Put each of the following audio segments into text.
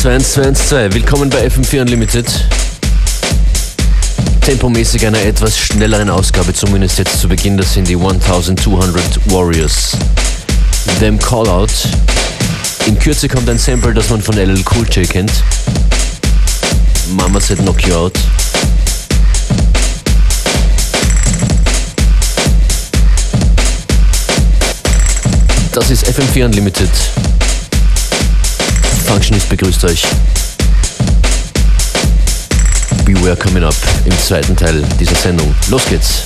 12122, willkommen bei FM4 Unlimited. Tempomäßig einer etwas schnelleren Ausgabe, zumindest jetzt zu Beginn, das sind die 1200 Warriors. Them Callout. In Kürze kommt ein Sample, das man von LL Cool J kennt. Mama said knock you out. Das ist FM4 Unlimited. Functionist begrüßt euch. Beware coming up im zweiten Teil dieser Sendung. Los geht's!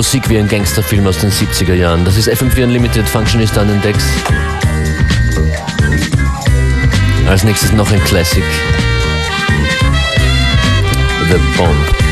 Musik wie ein Gangsterfilm aus den 70er Jahren. Das ist FM4 Unlimited, Functionist an den Decks. Als nächstes noch ein Classic. The Bomb.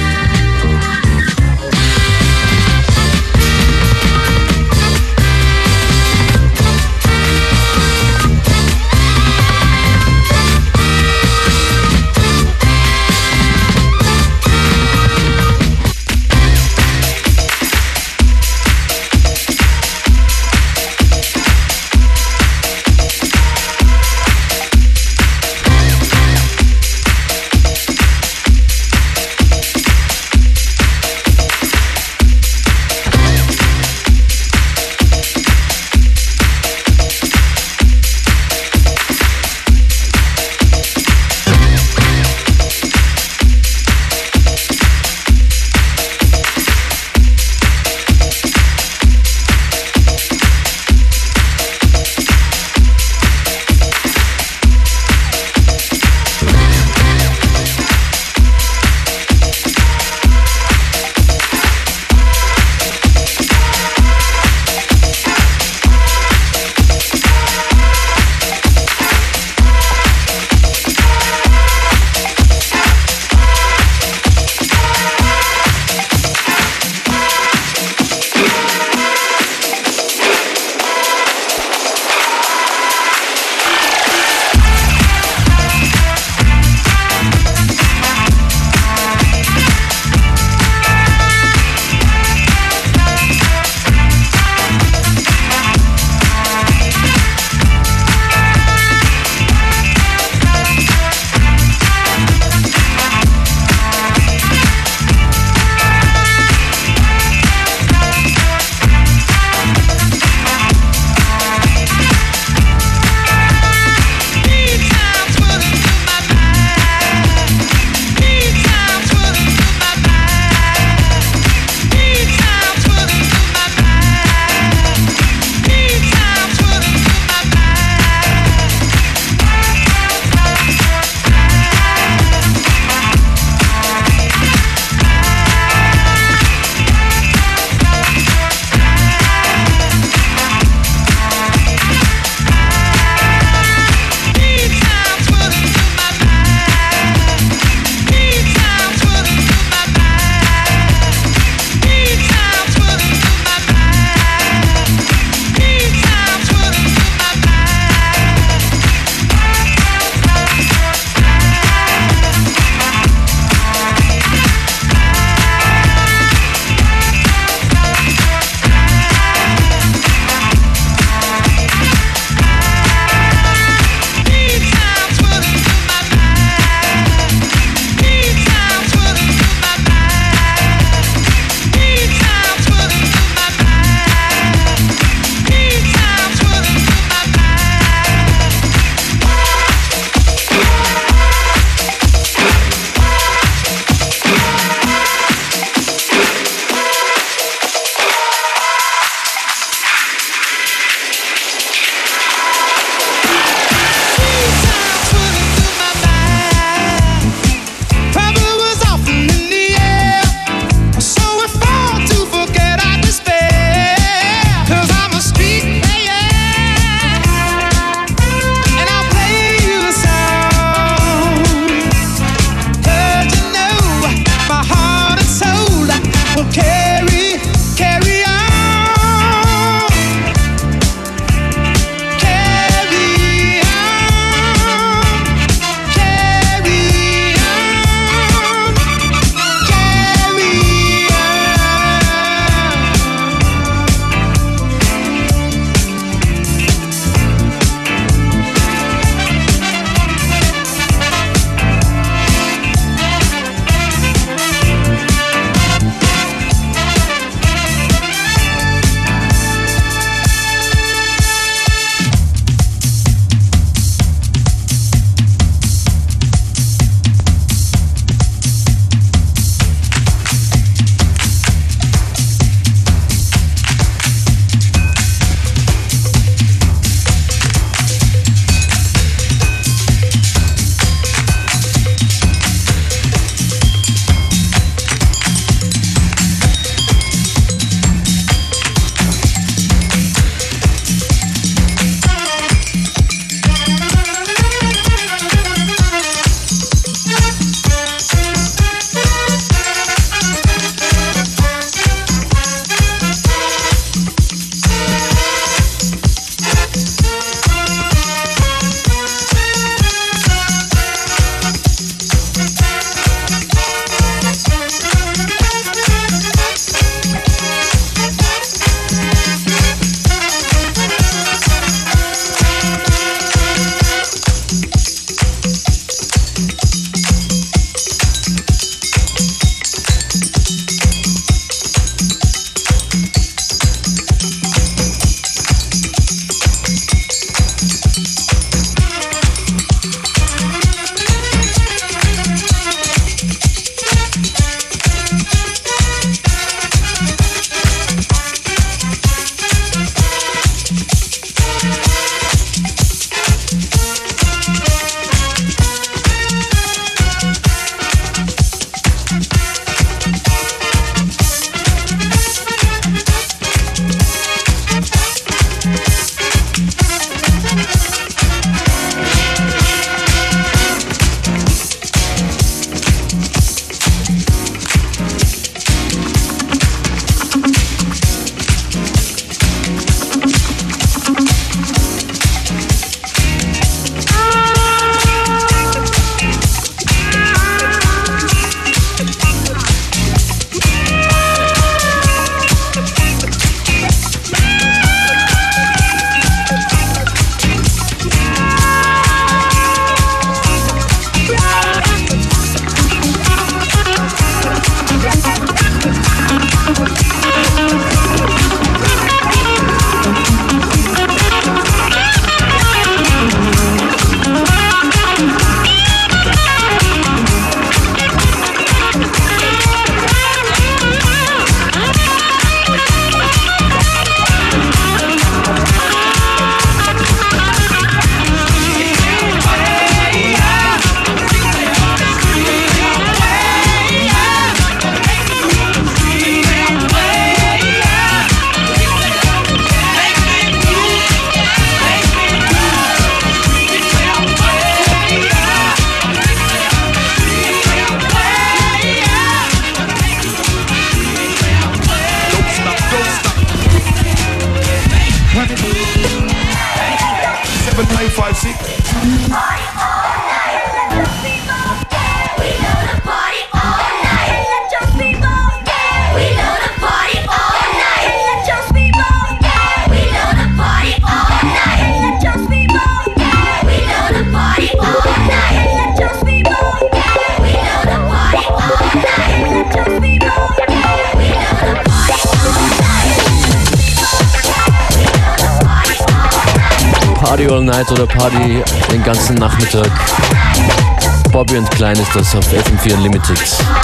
Masters auf FM4 Unlimited.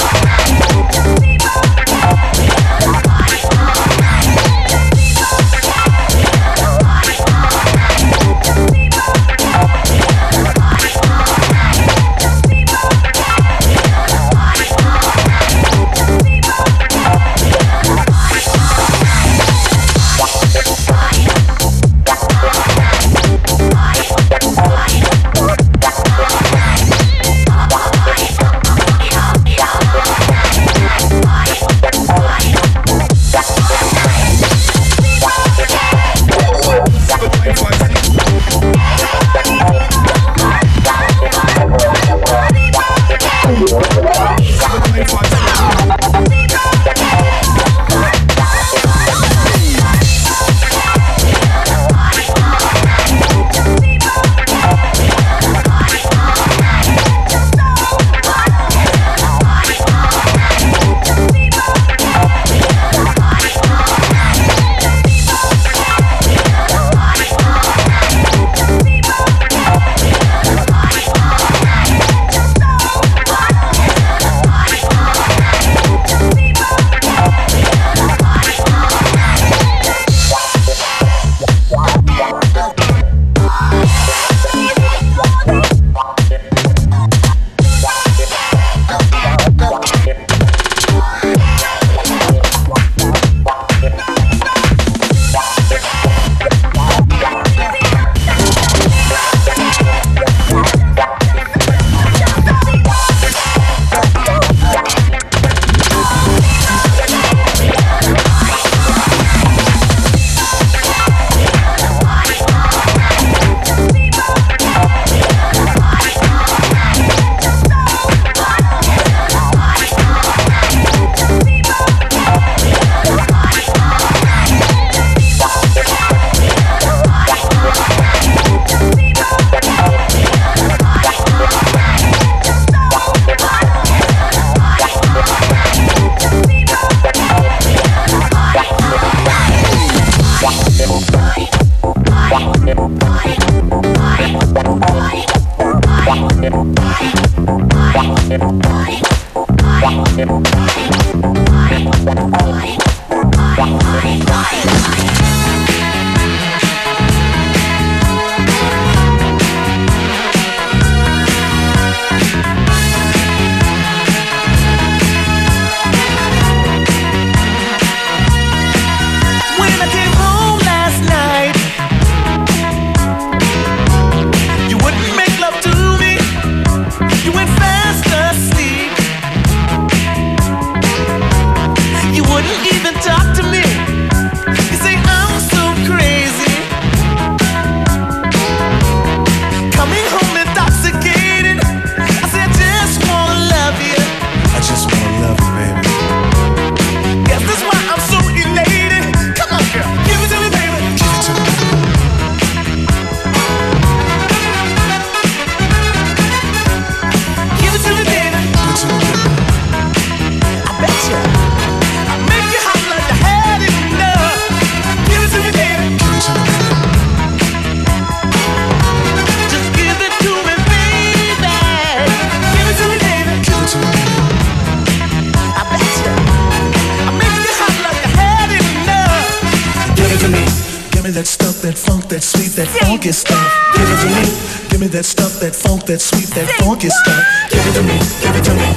that funk, that sweet, that funky stuff. Give it to me. Give me that stuff, that funk, that sweet, that funky stuff. Give it to me. Give it to me.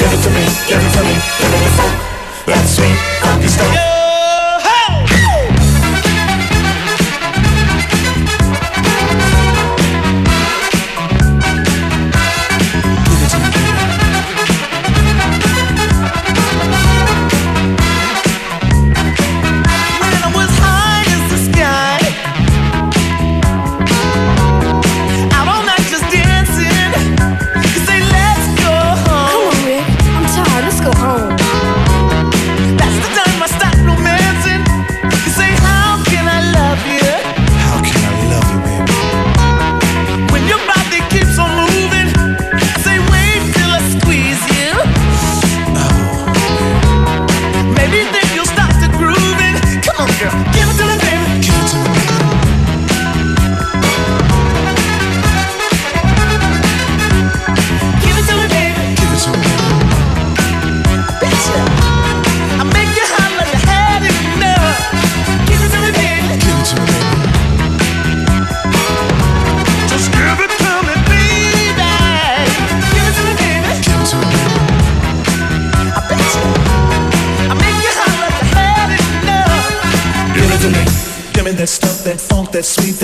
Give it to me. Give it to me. Give me the funk, that sweet, funky stuff.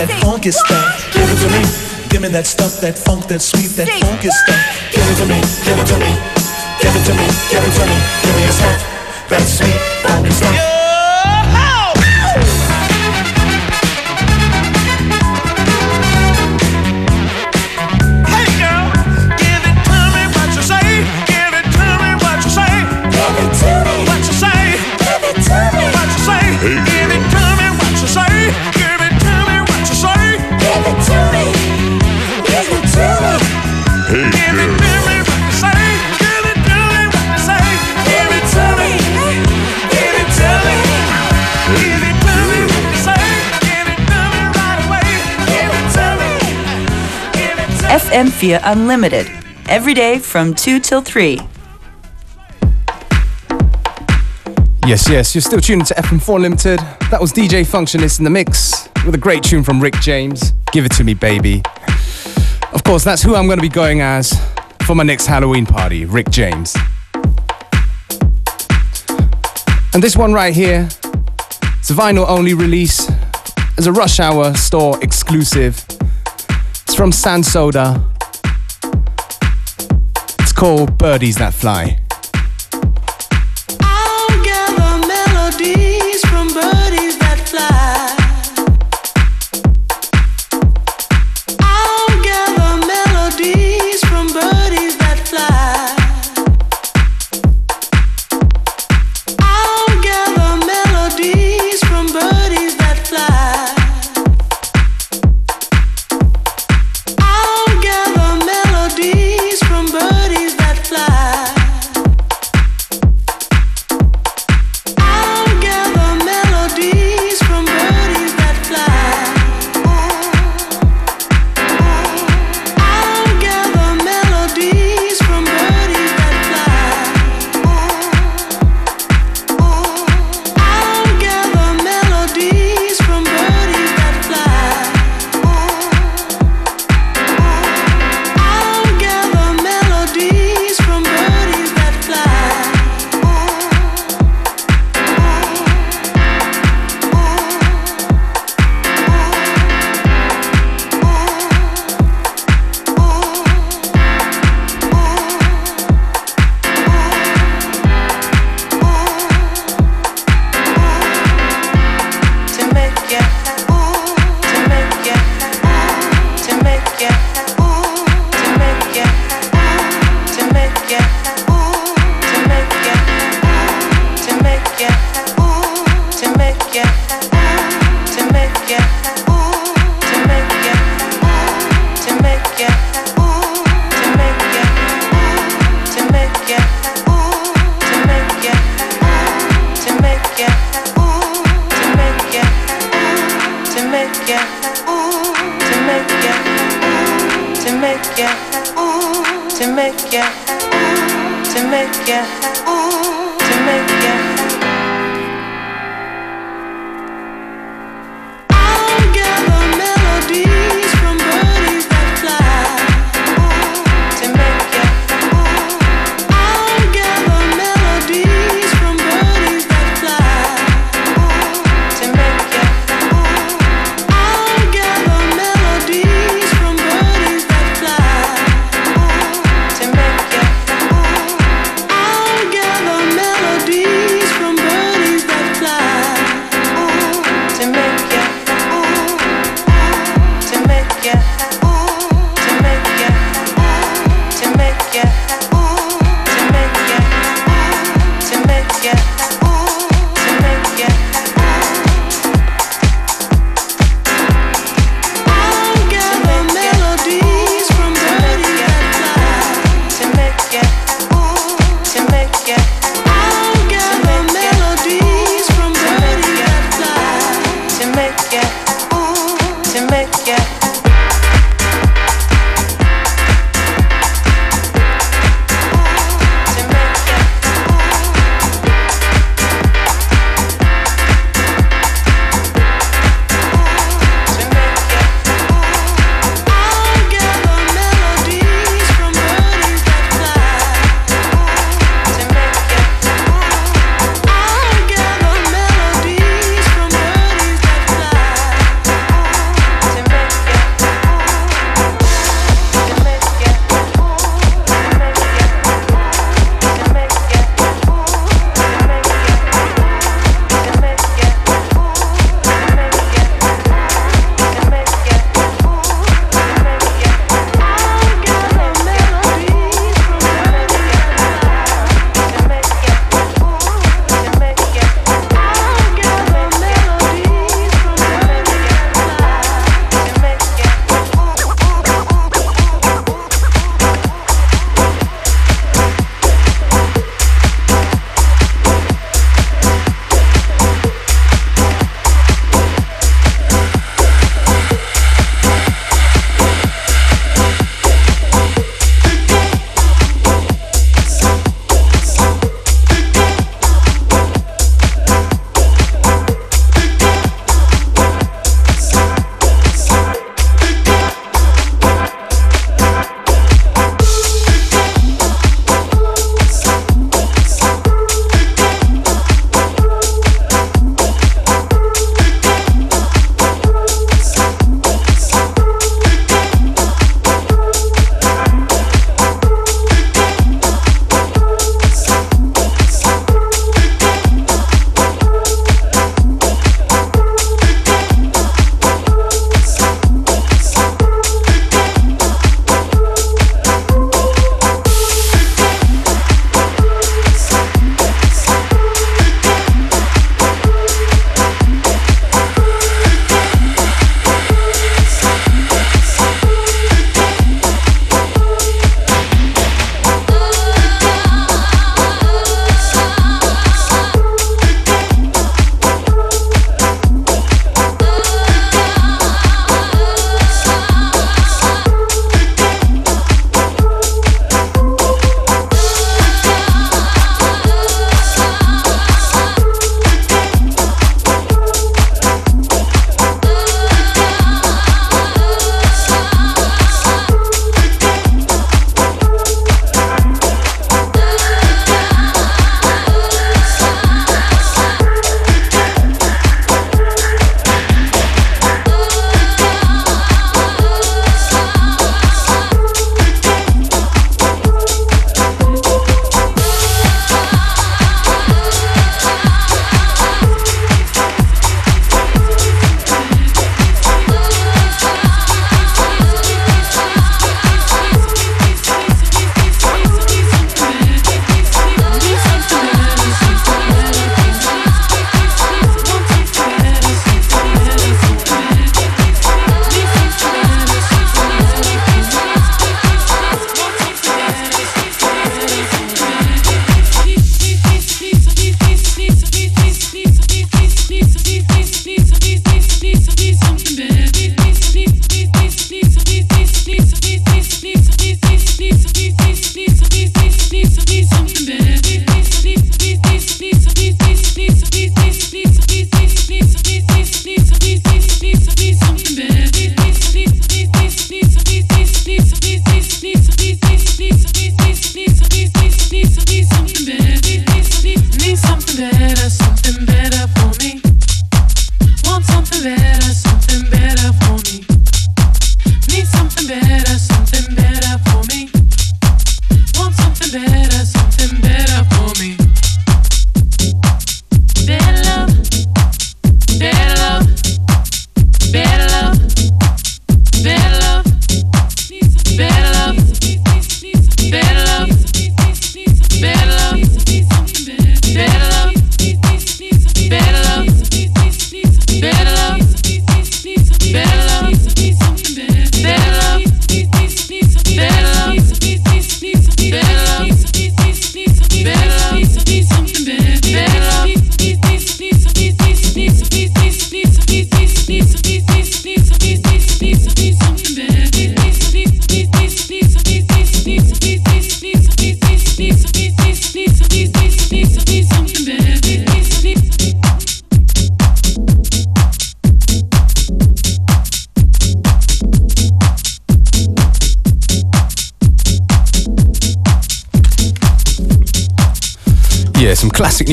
That funk is stuff. Give it to me. Give me that stuff, that funk, that sweet, that funk is stuff. Give it to me. Give it to me. Give it to me. Give it to me. Give me a stuff, that sweet, funk is stuff. FM4 Unlimited, every day from 2 till 3. Yes, yes, you're still tuning to FM4 Unlimited. That was DJ Functionist in the mix with a great tune from Rick James. Give it to me, baby. Of course, that's who I'm going to be going as for my next Halloween party, Rick James. And this one right here, it's a vinyl only release as a Rush Hour store exclusive. From San Soda. It's called Birdies That Fly.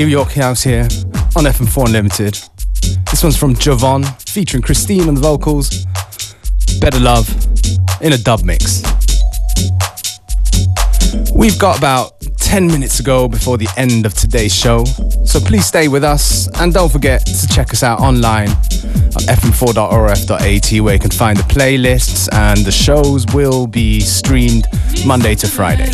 New York house here on FM4 Unlimited. This one's from Javon, featuring Christine on the vocals. Better Love in a dub mix. We've got about 10 minutes to go before the end of today's show, so please stay with us and don't forget to check us out online on fm4.orf.at where you can find the playlists and the shows will be streamed Monday to Friday.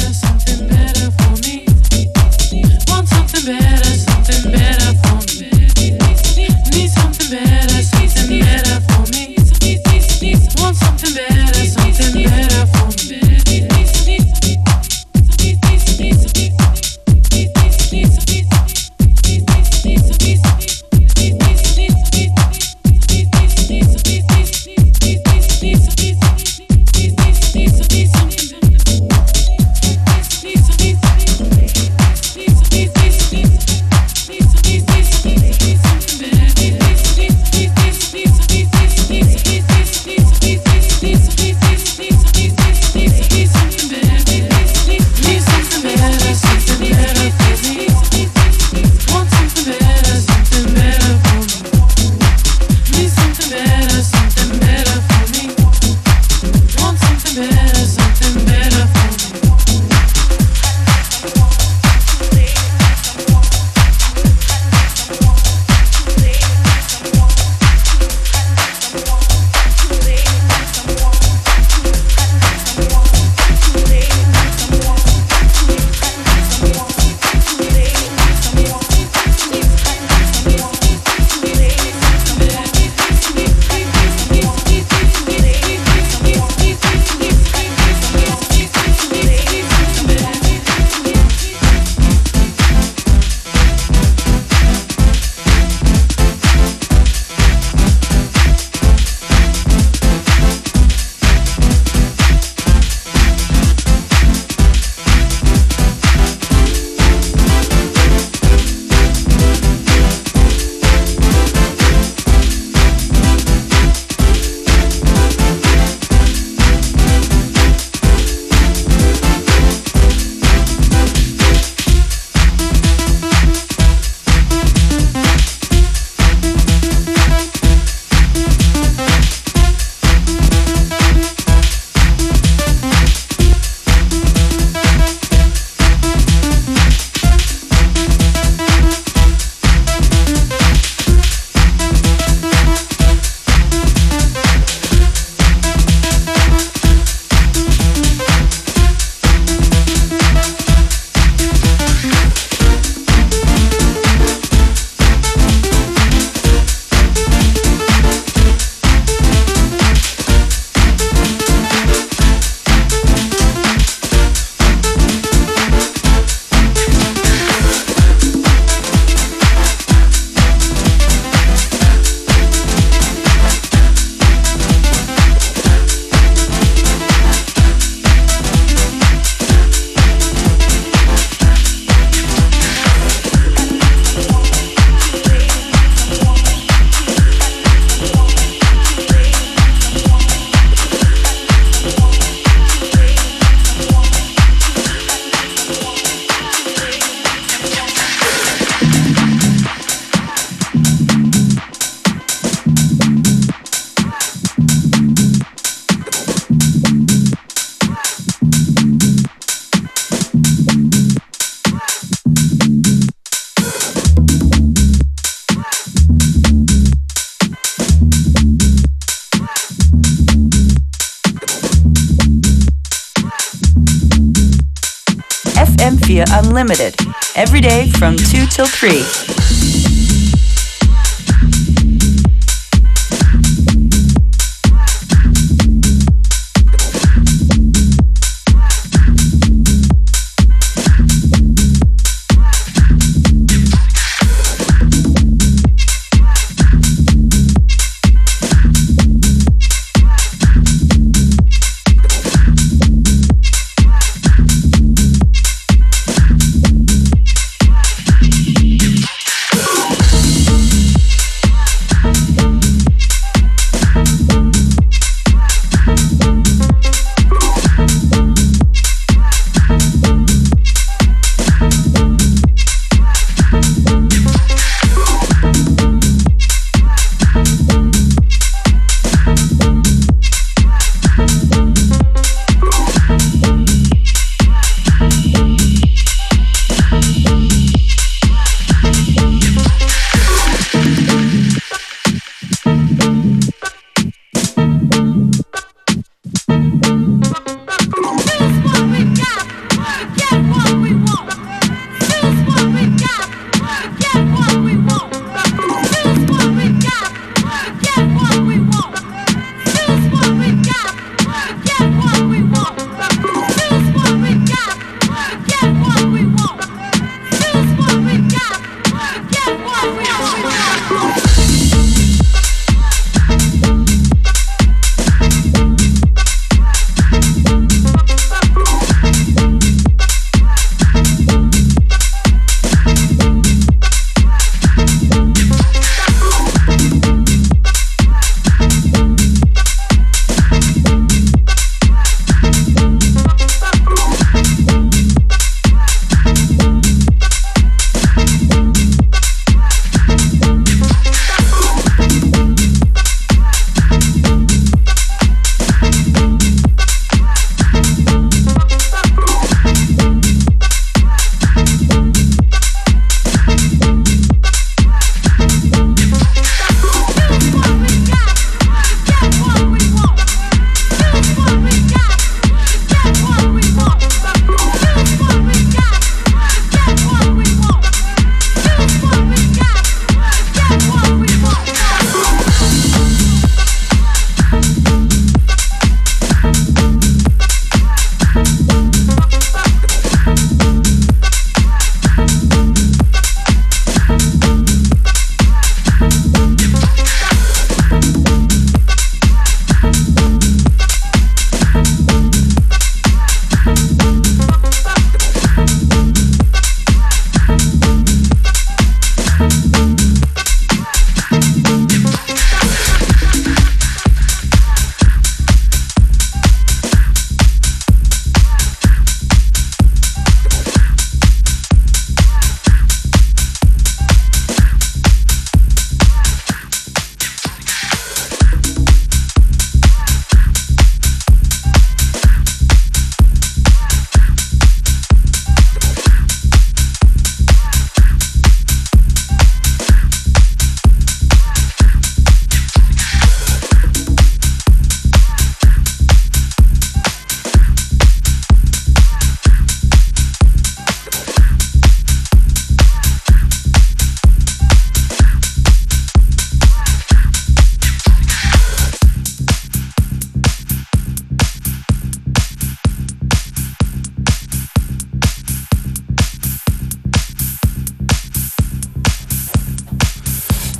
Till 3.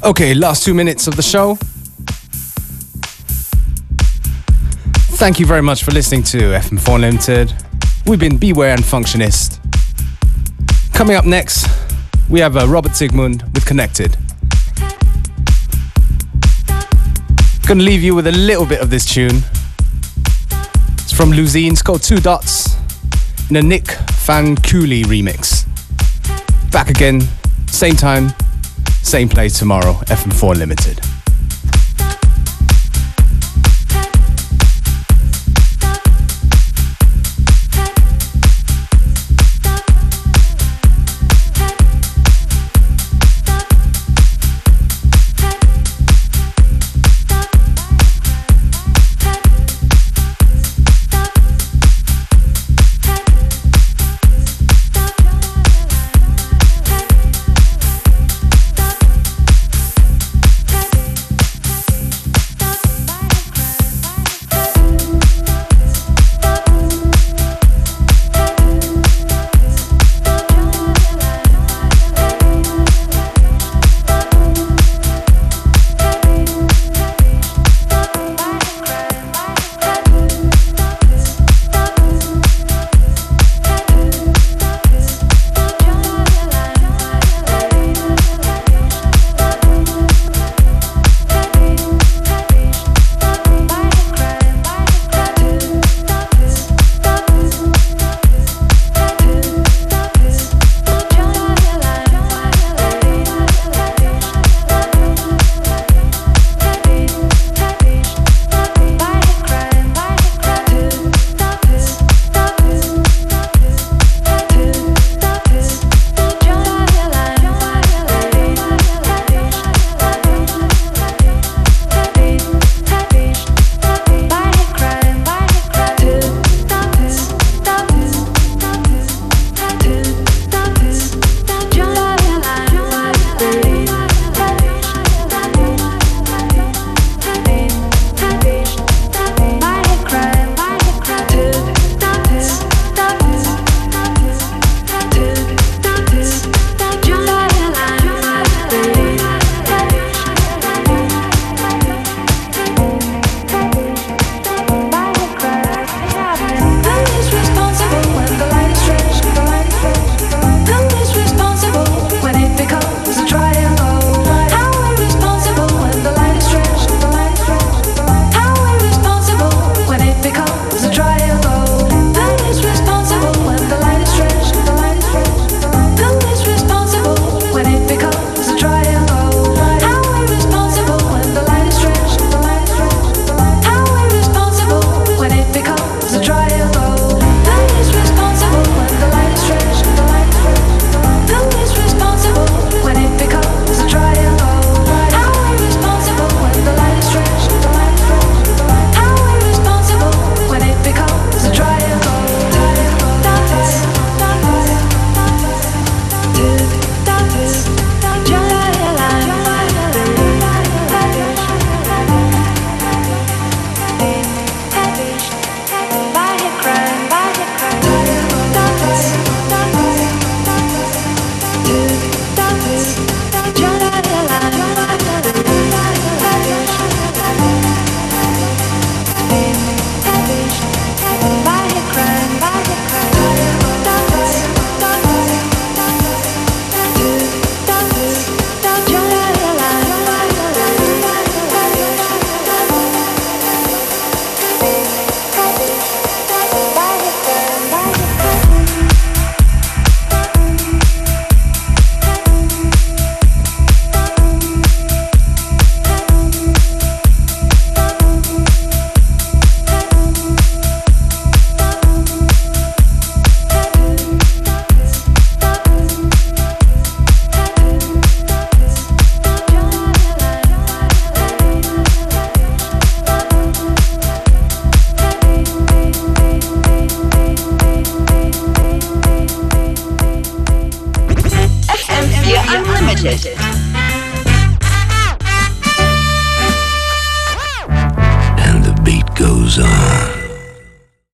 Okay, last two minutes of the show. Thank you very much for listening to FM4 Unlimited. We've been Beware and Functionist. Coming up next, we have uh, Robert Zikmund with Connected. Gonna leave you with a little bit of this tune. It's from Luzine, it's called Two Dots in a Nick Van Cooley remix. Back again, same time, same place tomorrow, FM4 Unlimited.